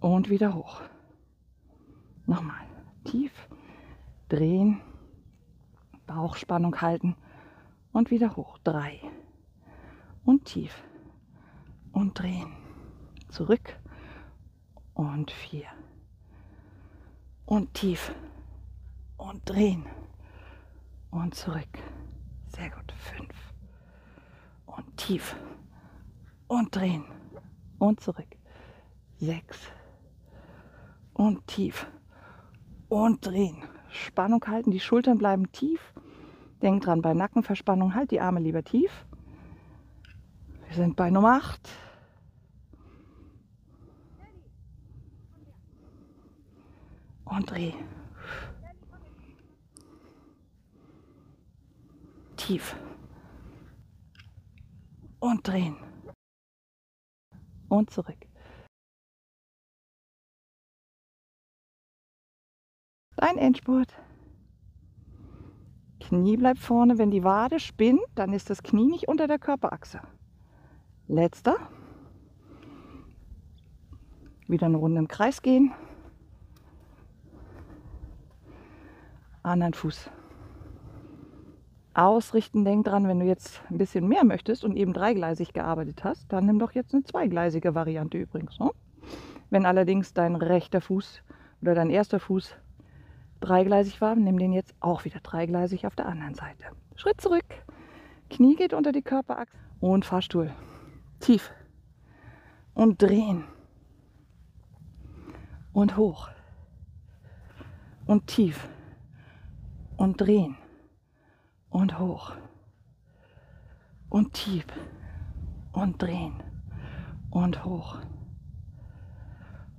und wieder hoch. Nochmal. Tief drehen, Bauchspannung halten und wieder hoch. Drei. Und tief. Und drehen. Zurück. und vier. Und tief. Und drehen. Und zurück. Sehr gut. Fünf. Und tief. Und drehen. Und zurück. Sechs. Und tief. Und drehen. Spannung halten. Die Schultern bleiben tief. Denk dran, bei Nackenverspannung halt die Arme lieber tief. Wir sind bei Nummer 8. Und dreh. Tief. Und drehen. Und zurück. Dein Endspurt. Knie bleibt vorne. Wenn die Wade spinnt, dann ist das Knie nicht unter der Körperachse. Letzter. Wieder eine Runde im Kreis gehen. Anderen Fuß. Ausrichten, denk dran, wenn du jetzt ein bisschen mehr möchtest und eben dreigleisig gearbeitet hast, dann nimm doch jetzt eine zweigleisige Variante übrigens. Ne? Wenn allerdings dein rechter Fuß oder dein erster Fuß dreigleisig war, nimm den jetzt auch wieder dreigleisig auf der anderen Seite. Schritt zurück, Knie geht unter die Körperachse und Fahrstuhl. Tief und drehen und hoch und tief und drehen und hoch und tief und drehen und hoch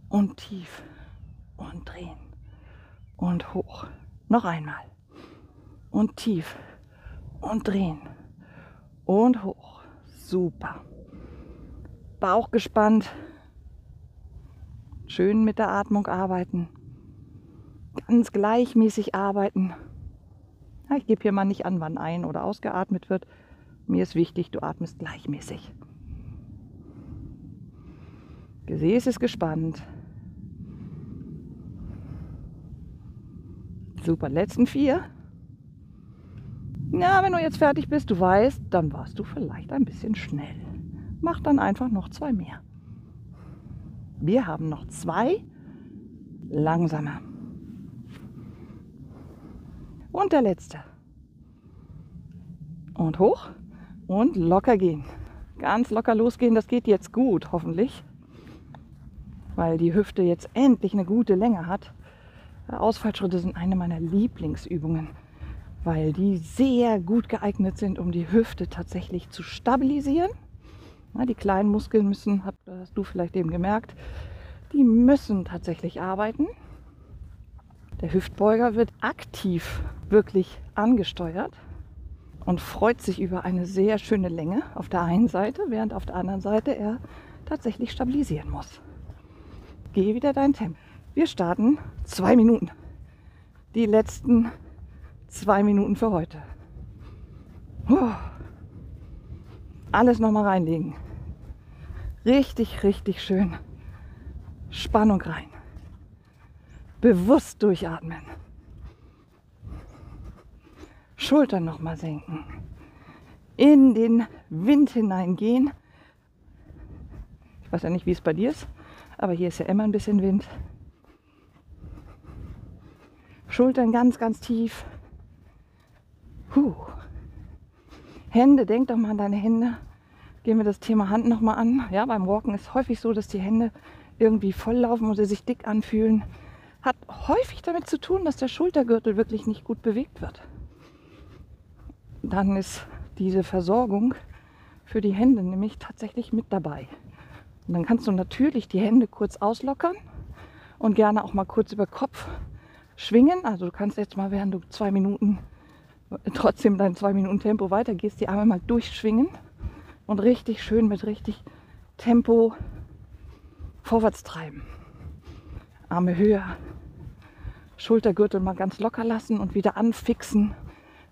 und tief und drehen und hoch. Noch einmal. Und tief. Und drehen. Und hoch. Super. Bauch gespannt. Schön mit der Atmung arbeiten. Ganz gleichmäßig arbeiten. Ich gebe hier mal nicht an, wann ein- oder ausgeatmet wird. Mir ist wichtig, du atmest gleichmäßig. Gesäß ist gespannt. Super, letzten vier. Ja, wenn du jetzt fertig bist, du weißt, dann warst du vielleicht ein bisschen schnell. Mach dann einfach noch zwei mehr. Wir haben noch zwei langsame. Und der letzte. Und hoch und locker gehen. Ganz locker losgehen, das geht jetzt gut, hoffentlich. Weil die Hüfte jetzt endlich eine gute Länge hat. Ausfallschritte sind eine meiner Lieblingsübungen, weil die sehr gut geeignet sind, um die Hüfte tatsächlich zu stabilisieren. Die kleinen Muskeln müssen, hast du vielleicht eben gemerkt, die müssen tatsächlich arbeiten. Der Hüftbeuger wird aktiv wirklich angesteuert und freut sich über eine sehr schöne Länge auf der einen Seite, während auf der anderen Seite er tatsächlich stabilisieren muss. Geh wieder dein Tempo. Wir starten zwei Minuten. Die letzten zwei Minuten für heute. Puh. Alles nochmal reinlegen. Richtig, richtig schön. Spannung rein. Bewusst durchatmen. Schultern nochmal senken. In den Wind hineingehen. Ich weiß ja nicht, wie es bei dir ist, aber hier ist ja immer ein bisschen Wind. Schultern ganz, ganz tief. Puh. Hände, denk doch mal an deine Hände. Gehen wir das Thema Hand nochmal an. Ja, beim Walken ist häufig so, dass die Hände irgendwie volllaufen oder sich dick anfühlen. Hat häufig damit zu tun, dass der Schultergürtel wirklich nicht gut bewegt wird. Dann ist diese Versorgung für die Hände nämlich tatsächlich mit dabei. Und dann kannst du natürlich die Hände kurz auslockern und gerne auch mal kurz über Kopf schwingen. Also du kannst jetzt mal, während du zwei Minuten trotzdem dein zwei Minuten Tempo weitergehst, die Arme mal durchschwingen und richtig schön mit richtig Tempo vorwärts treiben. Arme höher, Schultergürtel mal ganz locker lassen und wieder anfixen,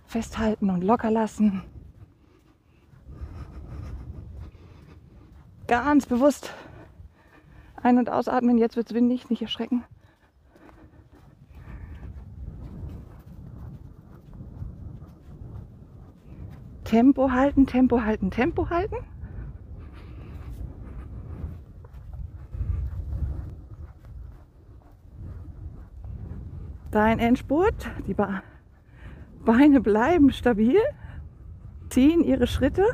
festhalten und locker lassen. Ganz bewusst ein- und ausatmen. Jetzt wird es windig, nicht erschrecken. Tempo halten, Tempo halten, Tempo halten. Dein Endspurt. Die Beine bleiben stabil, ziehen ihre Schritte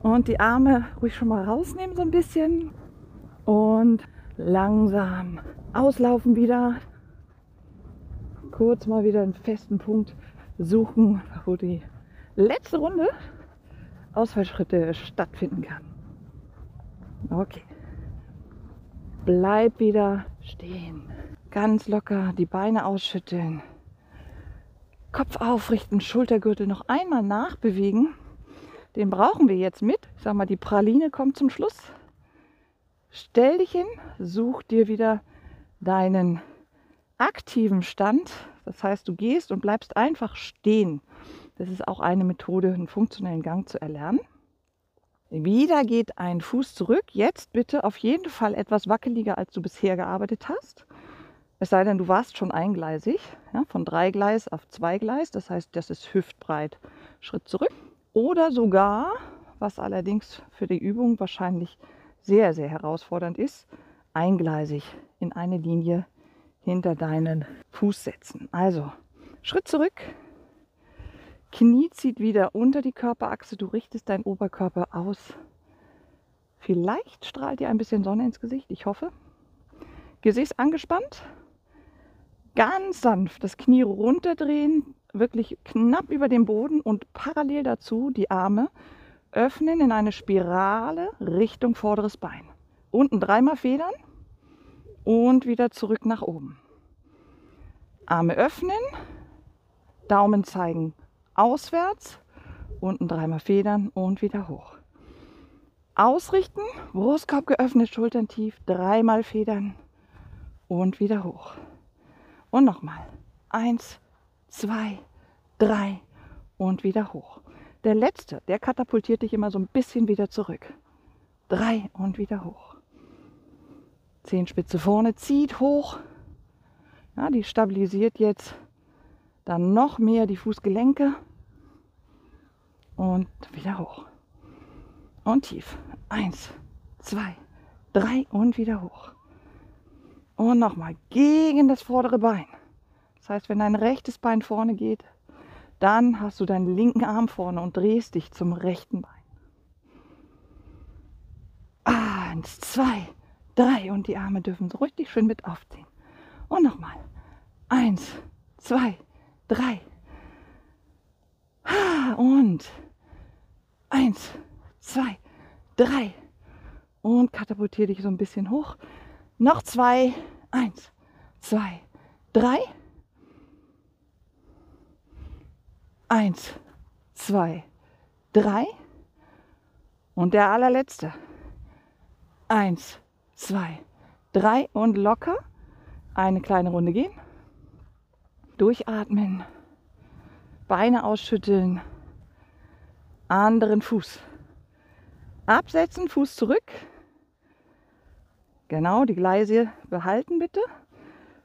und die Arme ruhig schon mal rausnehmen so ein bisschen und langsam auslaufen wieder. Kurz mal wieder einen festen Punkt suchen, wo die letzte Runde Ausfallschritte stattfinden kann. Okay. Bleib wieder stehen. Ganz locker die Beine ausschütteln. Kopf aufrichten, Schultergürtel noch einmal nachbewegen. Den brauchen wir jetzt mit. Ich sag mal, die Praline kommt zum Schluss. Stell dich hin, such dir wieder deinen aktiven Stand. Das heißt, du gehst und bleibst einfach stehen. Das ist auch eine Methode, einen funktionellen Gang zu erlernen. Wieder geht ein Fuß zurück. Jetzt bitte auf jeden Fall etwas wackeliger, als du bisher gearbeitet hast. Es sei denn, du warst schon eingleisig, ja, von drei Gleis auf zwei Gleis. Das heißt, das ist hüftbreit. Schritt zurück. Oder sogar, was allerdings für die Übung wahrscheinlich sehr, sehr herausfordernd ist, eingleisig in eine Linie hinter deinen Fuß setzen. Also Schritt zurück, Knie zieht wieder unter die Körperachse. Du richtest deinen Oberkörper aus. Vielleicht strahlt dir ein bisschen Sonne ins Gesicht. Ich hoffe. Gesäß angespannt. Ganz sanft das Knie runterdrehen. Wirklich knapp über dem Boden und parallel dazu die Arme öffnen in eine Spirale Richtung vorderes Bein. Unten dreimal federn und wieder zurück nach oben. Arme öffnen, Daumen zeigen auswärts, unten dreimal federn und wieder hoch. Ausrichten, Brustkorb geöffnet, Schultern tief, dreimal federn und wieder hoch. Und nochmal. Eins, zwei, drei und wieder hoch. Der letzte, der katapultiert dich immer so ein bisschen wieder zurück. Drei und wieder hoch. Zehenspitze vorne zieht hoch. Ja, die stabilisiert jetzt dann noch mehr die Fußgelenke und wieder hoch. Und tief. Eins, zwei, drei und wieder hoch. Und nochmal gegen das vordere Bein. Das heißt, wenn dein rechtes Bein vorne geht, dann hast du deinen linken Arm vorne und drehst dich zum rechten Bein. Eins, zwei, drei und die Arme dürfen so richtig schön mit aufziehen. Und nochmal. Eins, zwei, drei. Und Eins, zwei, drei. Und katapultiere dich so ein bisschen hoch. Noch zwei. Eins, zwei, drei. Eins, zwei, drei. Und der allerletzte. Eins, zwei, drei. Und locker. Eine kleine Runde gehen. Durchatmen. Beine ausschütteln anderen Fuß. Absetzen, Fuß zurück. Genau, die Gleise behalten bitte.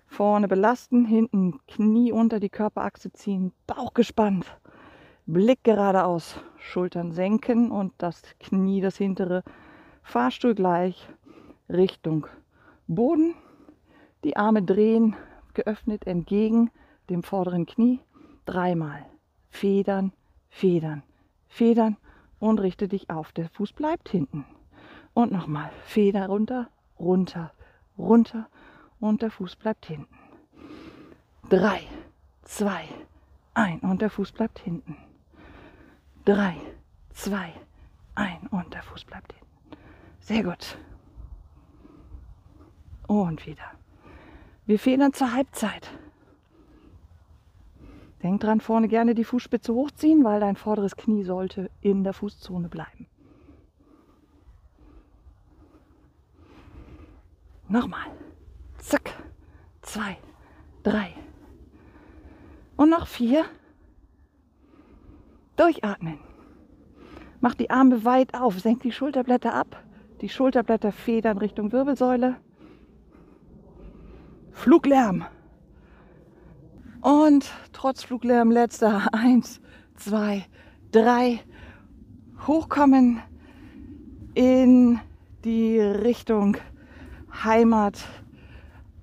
Vorne belasten, hinten Knie unter die Körperachse ziehen, Bauch gespannt. Blick geradeaus, Schultern senken und das Knie, das hintere, Fahrstuhl gleich Richtung Boden. Die Arme drehen, geöffnet entgegen dem vorderen Knie. Dreimal. Federn, federn. Federn und richte dich auf. Der Fuß bleibt hinten. Und nochmal. Feder runter, runter, runter und der Fuß bleibt hinten. Drei, zwei, ein und der Fuß bleibt hinten. Drei, zwei, ein und der Fuß bleibt hinten. Sehr gut. Und wieder. Wir federn zur Halbzeit. Denk dran, vorne gerne die Fußspitze hochziehen, weil dein vorderes Knie sollte in der Fußzone bleiben. Nochmal. Zack. Zwei. Drei. Und noch vier. Durchatmen. Mach die Arme weit auf. Senk die Schulterblätter ab. Die Schulterblätter federn Richtung Wirbelsäule. Fluglärm. Und trotz Fluglärm letzter. [laughs] Eins, zwei, drei. Hochkommen in die Richtung Heimat.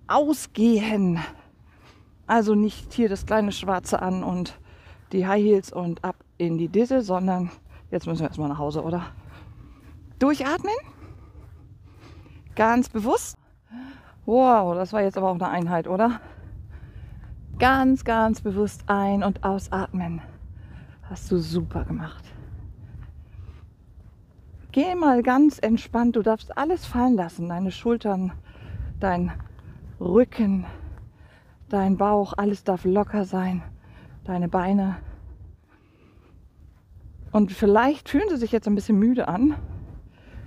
Ausgehen. Also nicht hier das kleine Schwarze an und die High Heels und ab in die Disse, sondern jetzt müssen wir erstmal nach Hause, oder? Durchatmen. Ganz bewusst. Wow, das war jetzt aber auch eine Einheit, oder? Ganz, ganz bewusst ein- und ausatmen. Hast du super gemacht. Geh mal ganz entspannt. Du darfst alles fallen lassen. Deine Schultern, dein Rücken, dein Bauch, alles darf locker sein. Deine Beine. Und vielleicht fühlen sie sich jetzt ein bisschen müde an.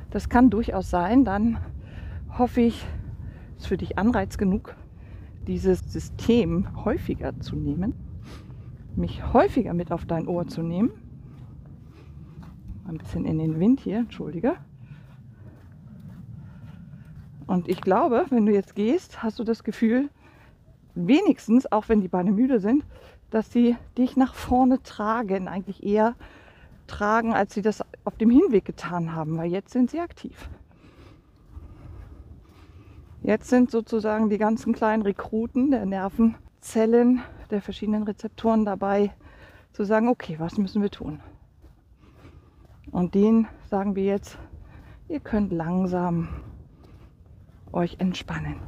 Das kann durchaus sein. Dann hoffe ich, ist für dich Anreiz genug, dieses System häufiger zu nehmen, mich häufiger mit auf dein Ohr zu nehmen. Ein bisschen in den Wind hier, entschuldige. Und ich glaube, wenn du jetzt gehst, hast du das Gefühl, wenigstens, auch wenn die Beine müde sind, dass sie dich nach vorne tragen, eigentlich eher tragen, als sie das auf dem Hinweg getan haben, weil jetzt sind sie aktiv. Jetzt sind sozusagen die ganzen kleinen Rekruten der Nervenzellen, der verschiedenen Rezeptoren dabei, zu sagen, okay, was müssen wir tun? Und denen sagen wir jetzt, ihr könnt langsam euch entspannen.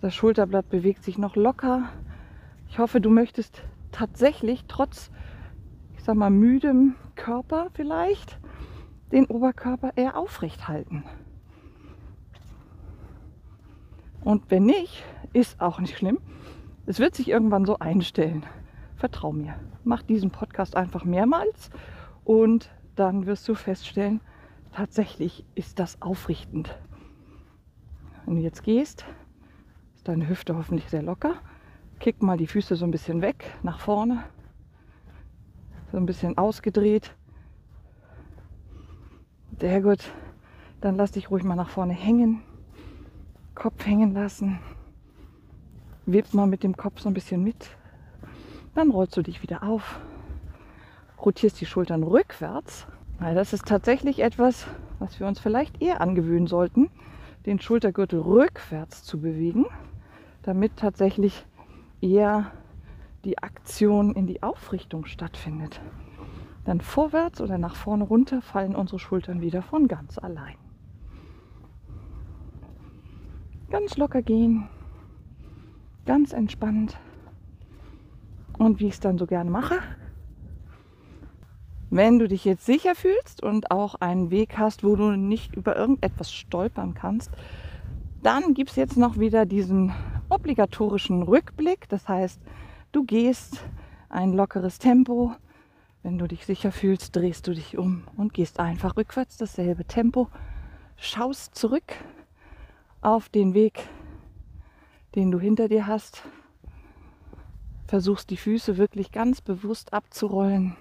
Das Schulterblatt bewegt sich noch locker. Ich hoffe, du möchtest tatsächlich trotz, ich sag mal, müdem Körper vielleicht den Oberkörper eher aufrecht halten. Und wenn nicht, ist auch nicht schlimm. Es wird sich irgendwann so einstellen. Vertrau mir. Mach diesen Podcast einfach mehrmals und dann wirst du feststellen, tatsächlich ist das aufrichtend. Wenn du jetzt gehst, ist deine Hüfte hoffentlich sehr locker. Kick mal die Füße so ein bisschen weg, nach vorne. So ein bisschen ausgedreht. Sehr gut. Dann lass dich ruhig mal nach vorne hängen. Kopf hängen lassen. Wipp mal mit dem Kopf so ein bisschen mit. Dann rollst du dich wieder auf. Rotierst die Schultern rückwärts. Das ist tatsächlich etwas, was wir uns vielleicht eher angewöhnen sollten, den Schultergürtel rückwärts zu bewegen, damit tatsächlich eher die Aktion in die Aufrichtung stattfindet. Dann vorwärts oder nach vorne runter fallen unsere Schultern wieder von ganz allein. Ganz locker gehen, ganz entspannt. Und wie ich es dann so gerne mache, wenn du dich jetzt sicher fühlst und auch einen Weg hast, wo du nicht über irgendetwas stolpern kannst, dann gibt es jetzt noch wieder diesen obligatorischen Rückblick. Das heißt, du gehst ein lockeres Tempo, wenn du dich sicher fühlst, drehst du dich um und gehst einfach rückwärts dasselbe Tempo, schaust zurück auf den Weg, den du hinter dir hast, versuchst die Füße wirklich ganz bewusst abzurollen.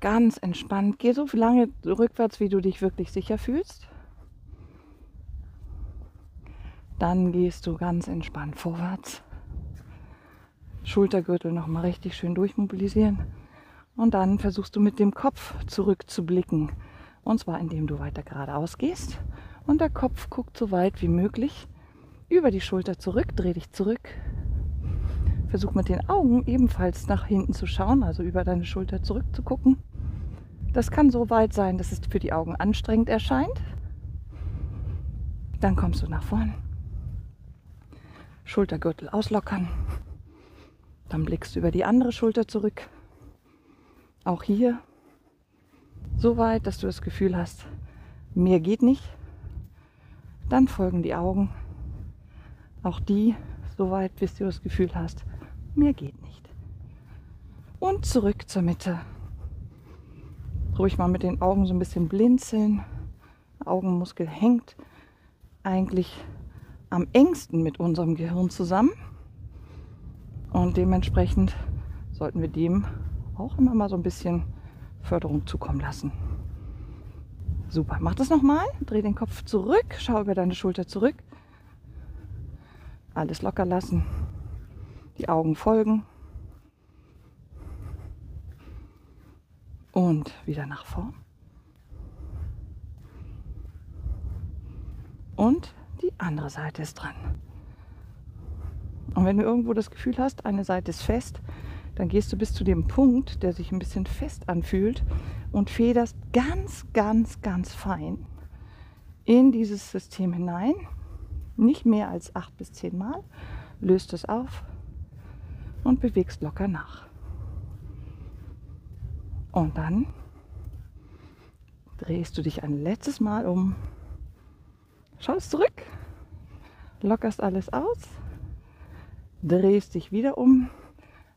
Ganz entspannt. Geh so lange rückwärts, wie du dich wirklich sicher fühlst. Dann gehst du ganz entspannt vorwärts. Schultergürtel nochmal richtig schön durchmobilisieren. Und dann versuchst du mit dem Kopf zurückzublicken. Und zwar indem du weiter geradeaus gehst. Und der Kopf guckt so weit wie möglich über die Schulter zurück, dreh dich zurück. Versuch mit den Augen ebenfalls nach hinten zu schauen, also über deine Schulter zurück zu gucken. Das kann so weit sein, dass es für die Augen anstrengend erscheint. Dann kommst du nach vorn. Schultergürtel auslockern. Dann blickst du über die andere Schulter zurück. Auch hier so weit, dass du das Gefühl hast, mehr geht nicht. Dann folgen die Augen. Auch die so weit, bis du das Gefühl hast, mehr geht nicht. Und zurück zur Mitte. Ruhig mal mit den Augen so ein bisschen blinzeln. Augenmuskel hängt eigentlich am engsten mit unserem Gehirn zusammen. Und dementsprechend sollten wir dem auch immer mal so ein bisschen Förderung zukommen lassen. Super, mach das nochmal. Dreh den Kopf zurück, schau über deine Schulter zurück. Alles locker lassen. Die Augen folgen. Und wieder nach vorn. Und die andere Seite ist dran. Und wenn du irgendwo das Gefühl hast, eine Seite ist fest, dann gehst du bis zu dem Punkt, der sich ein bisschen fest anfühlt und federst ganz, ganz, ganz fein in dieses System hinein. Nicht mehr als acht bis zehn Mal. Löst es auf und bewegst locker nach. Und dann drehst du dich ein letztes Mal um, schaust zurück, lockerst alles aus, drehst dich wieder um,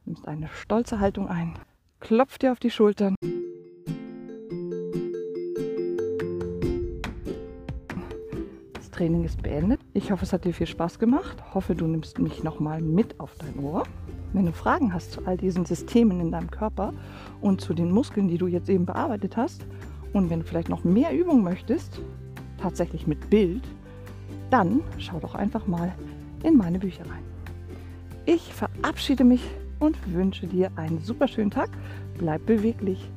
nimmst eine stolze Haltung ein, klopft dir auf die Schultern. Training ist beendet. Ich hoffe, es hat dir viel Spaß gemacht. Hoffe, du nimmst mich nochmal mit auf dein Ohr. Wenn du Fragen hast zu all diesen Systemen in deinem Körper und zu den Muskeln, die du jetzt eben bearbeitet hast, und wenn du vielleicht noch mehr Übungen möchtest, tatsächlich mit Bild, dann schau doch einfach mal in meine Bücher rein. Ich verabschiede mich und wünsche dir einen super schönen Tag. Bleib beweglich.